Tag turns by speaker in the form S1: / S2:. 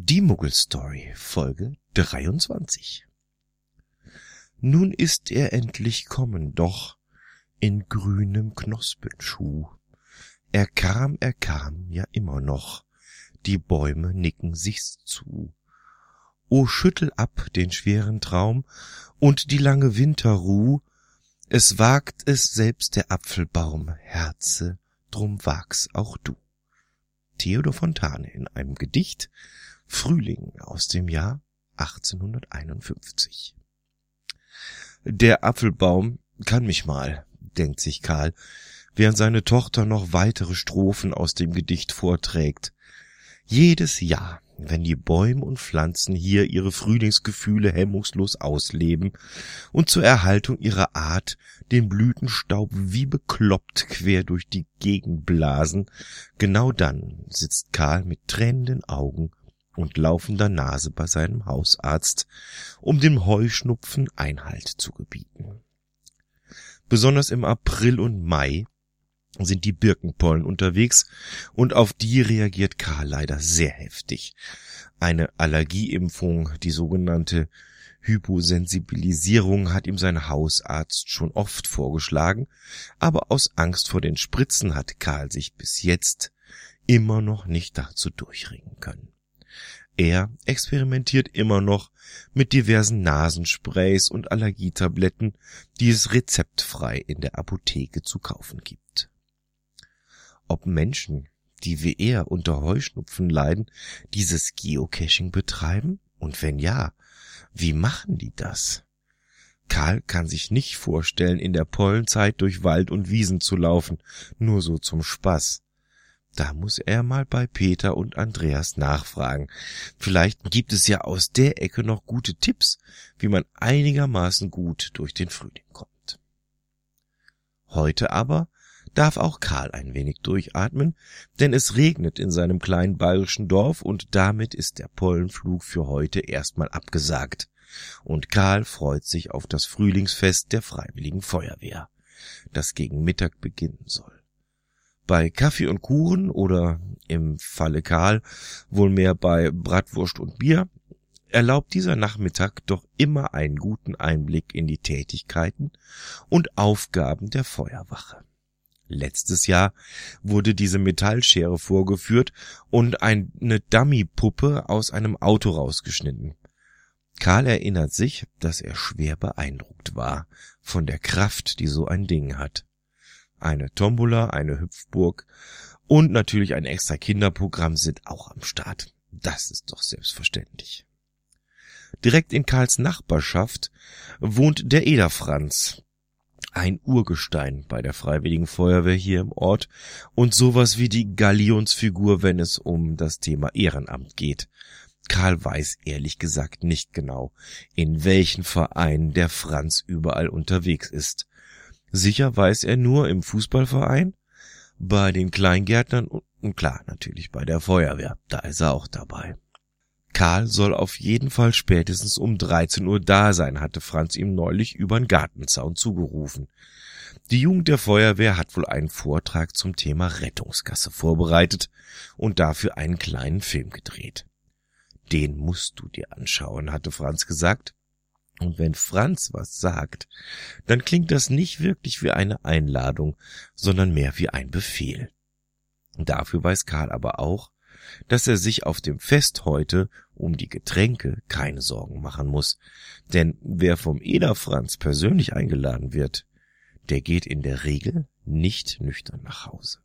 S1: Die Muggelstory Folge 23 Nun ist er endlich kommen, doch in grünem Knospenschuh. Er kam, er kam, ja immer noch, die Bäume nicken sich's zu. O schüttel ab den schweren Traum und die lange Winterruh, es wagt es selbst der Apfelbaum, Herze, drum wag's auch du. Theodor Fontane in einem Gedicht Frühling aus dem Jahr 1851. Der Apfelbaum kann mich mal, denkt sich Karl, während seine Tochter noch weitere Strophen aus dem Gedicht vorträgt. Jedes Jahr, wenn die Bäume und Pflanzen hier ihre Frühlingsgefühle hemmungslos ausleben und zur Erhaltung ihrer Art den Blütenstaub wie bekloppt quer durch die Gegend blasen, genau dann sitzt Karl mit tränenden Augen und laufender Nase bei seinem Hausarzt, um dem Heuschnupfen Einhalt zu gebieten. Besonders im April und Mai sind die Birkenpollen unterwegs und auf die reagiert Karl leider sehr heftig. Eine Allergieimpfung, die sogenannte Hyposensibilisierung hat ihm sein Hausarzt schon oft vorgeschlagen, aber aus Angst vor den Spritzen hat Karl sich bis jetzt immer noch nicht dazu durchringen können. Er experimentiert immer noch mit diversen Nasensprays und Allergietabletten, die es rezeptfrei in der Apotheke zu kaufen gibt. Ob Menschen, die wie er unter Heuschnupfen leiden, dieses Geocaching betreiben? Und wenn ja, wie machen die das? Karl kann sich nicht vorstellen, in der Pollenzeit durch Wald und Wiesen zu laufen, nur so zum Spaß. Da muss er mal bei Peter und Andreas nachfragen. Vielleicht gibt es ja aus der Ecke noch gute Tipps, wie man einigermaßen gut durch den Frühling kommt. Heute aber darf auch Karl ein wenig durchatmen, denn es regnet in seinem kleinen bayerischen Dorf und damit ist der Pollenflug für heute erstmal abgesagt. Und Karl freut sich auf das Frühlingsfest der Freiwilligen Feuerwehr, das gegen Mittag beginnen soll. Bei Kaffee und Kuchen oder im Falle Karl wohl mehr bei Bratwurst und Bier erlaubt dieser Nachmittag doch immer einen guten Einblick in die Tätigkeiten und Aufgaben der Feuerwache. Letztes Jahr wurde diese Metallschere vorgeführt und eine Dummypuppe aus einem Auto rausgeschnitten. Karl erinnert sich, dass er schwer beeindruckt war von der Kraft, die so ein Ding hat eine Tombola, eine Hüpfburg und natürlich ein extra Kinderprogramm sind auch am Start. Das ist doch selbstverständlich. Direkt in Karls Nachbarschaft wohnt der Eder Franz, ein Urgestein bei der Freiwilligen Feuerwehr hier im Ort und sowas wie die Galionsfigur, wenn es um das Thema Ehrenamt geht. Karl weiß ehrlich gesagt nicht genau, in welchen Vereinen der Franz überall unterwegs ist. Sicher weiß er nur im Fußballverein, bei den Kleingärtnern und klar natürlich bei der Feuerwehr, da ist er auch dabei. Karl soll auf jeden Fall spätestens um 13 Uhr da sein, hatte Franz ihm neulich übern Gartenzaun zugerufen. Die Jugend der Feuerwehr hat wohl einen Vortrag zum Thema Rettungsgasse vorbereitet und dafür einen kleinen Film gedreht. Den musst du dir anschauen, hatte Franz gesagt. Und wenn Franz was sagt, dann klingt das nicht wirklich wie eine Einladung, sondern mehr wie ein Befehl. Dafür weiß Karl aber auch, dass er sich auf dem Fest heute um die Getränke keine Sorgen machen muss, denn wer vom Eder Franz persönlich eingeladen wird, der geht in der Regel nicht nüchtern nach Hause.